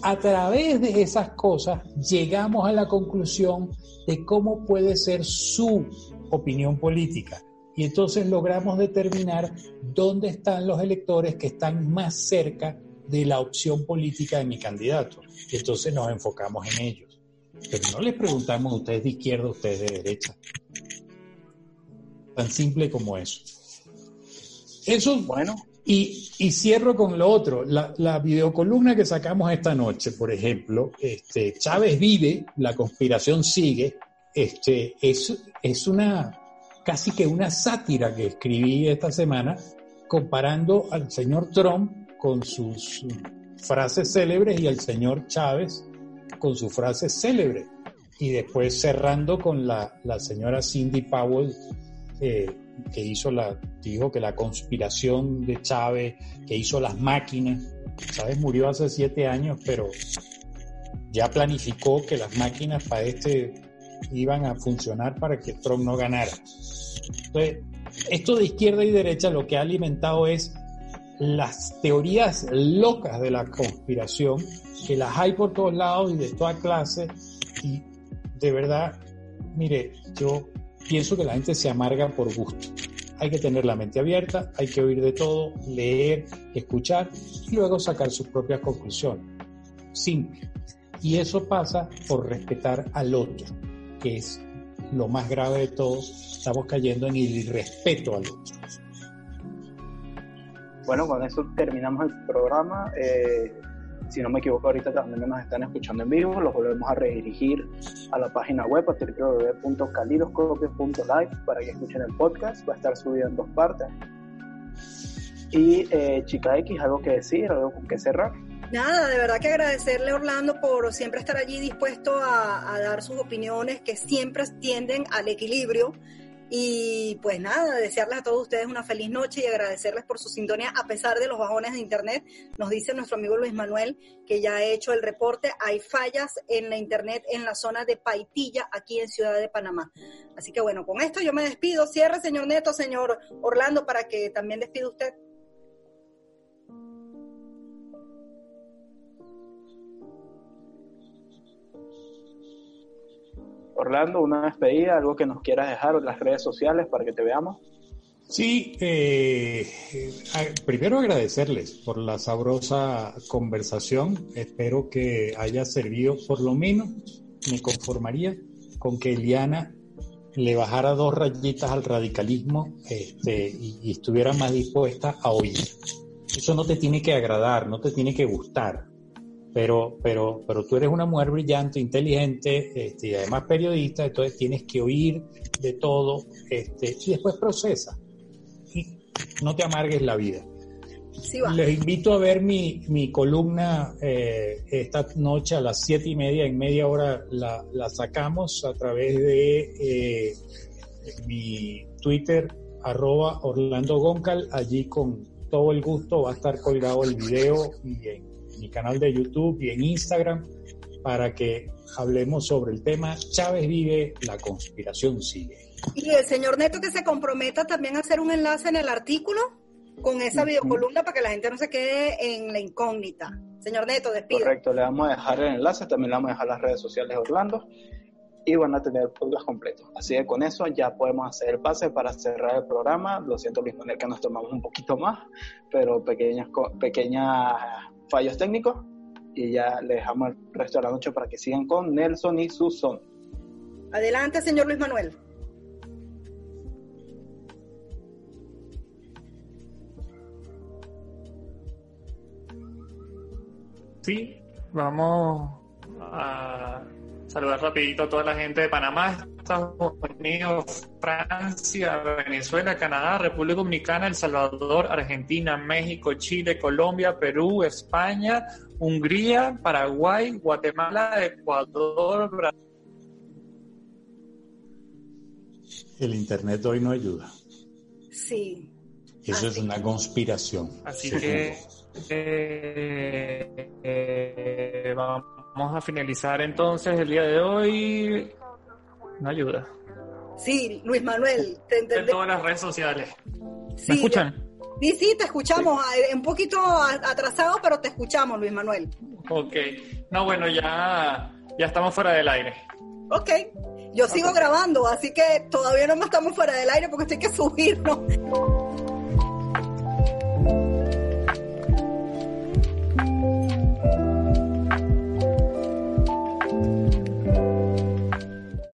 A través de esas cosas llegamos a la conclusión de cómo puede ser su opinión política. Y entonces logramos determinar dónde están los electores que están más cerca de la opción política de mi candidato. Y entonces nos enfocamos en ellos. Pero no les preguntamos ustedes de izquierda, ustedes de derecha. Tan simple como eso. Eso, bueno. Y, y cierro con lo otro. La, la, videocolumna que sacamos esta noche, por ejemplo, este, Chávez vive, la conspiración sigue, este, es, es una casi que una sátira que escribí esta semana comparando al señor Trump con sus frases célebres y al señor Chávez con sus frases célebres. Y después cerrando con la, la señora Cindy Powell, eh, que hizo la, dijo que la conspiración de Chávez, que hizo las máquinas. Chávez murió hace siete años, pero ya planificó que las máquinas para este iban a funcionar para que Trump no ganara. Entonces, esto de izquierda y derecha lo que ha alimentado es las teorías locas de la conspiración, que las hay por todos lados y de toda clase, y de verdad, mire, yo pienso que la gente se amarga por gusto. Hay que tener la mente abierta, hay que oír de todo, leer, escuchar y luego sacar sus propias conclusiones. Simple. Y eso pasa por respetar al otro, que es lo más grave de todo. Estamos cayendo en el irrespeto al otro. Bueno, con eso terminamos el programa. Eh, si no me equivoco, ahorita también nos están escuchando en vivo. Los volvemos a redirigir a la página web a www.calidoscopio.live para que escuchen el podcast. Va a estar subido en dos partes. Y eh, Chica X, algo que decir, algo con que cerrar. Nada, de verdad que agradecerle Orlando por siempre estar allí dispuesto a, a dar sus opiniones que siempre tienden al equilibrio y pues nada, desearles a todos ustedes una feliz noche y agradecerles por su sintonía a pesar de los bajones de internet. Nos dice nuestro amigo Luis Manuel que ya ha hecho el reporte. Hay fallas en la internet en la zona de Paitilla, aquí en Ciudad de Panamá. Así que bueno, con esto yo me despido. Cierre, señor Neto, señor Orlando, para que también despida usted. Orlando, una despedida, algo que nos quieras dejar en las redes sociales para que te veamos. Sí, eh, eh, primero agradecerles por la sabrosa conversación. Espero que haya servido, por lo menos me conformaría con que Eliana le bajara dos rayitas al radicalismo este, y estuviera más dispuesta a oír. Eso no te tiene que agradar, no te tiene que gustar pero, pero, pero tú eres una mujer brillante, inteligente este, y además periodista, entonces tienes que oír de todo este, y después procesa. Y no te amargues la vida. Les invito a ver mi, mi columna eh, esta noche a las siete y media, en media hora la, la sacamos a través de eh, mi Twitter, arroba Orlando Goncal, allí con todo el gusto va a estar colgado el video y en mi canal de YouTube y en Instagram para que hablemos sobre el tema Chávez vive, la conspiración sigue. Y el señor Neto que se comprometa también a hacer un enlace en el artículo con esa videocolumna para que la gente no se quede en la incógnita. Señor Neto, despido. Correcto, le vamos a dejar el enlace, también le vamos a dejar las redes sociales de Orlando. y van a tener podcast completos. Así que con eso ya podemos hacer el pase para cerrar el programa. Lo siento, Luis Manuel, que nos tomamos un poquito más, pero pequeños pequeñas fallos técnicos y ya le dejamos el resto de la noche para que sigan con Nelson y Suson. Adelante, señor Luis Manuel. Sí, vamos a saludar rapidito a toda la gente de Panamá, Estados Unidos, Francia, Venezuela, Canadá, República Dominicana, El Salvador, Argentina, México, Chile, Colombia, Perú, España, Hungría, Paraguay, Guatemala, Ecuador, Brasil. El Internet hoy no ayuda. Sí. Eso es una conspiración. Así que eh, eh, vamos a finalizar entonces el día de hoy. No ayuda. Sí, Luis Manuel, te En todas las redes sociales. ¿Me escuchan? Sí, sí, te escuchamos. Eh, un poquito atrasado, pero te escuchamos, Luis Manuel. Ok. No, bueno, ya, ya estamos fuera del aire. Ok. Yo sigo grabando, así que todavía no estamos fuera del aire porque estoy que subirnos.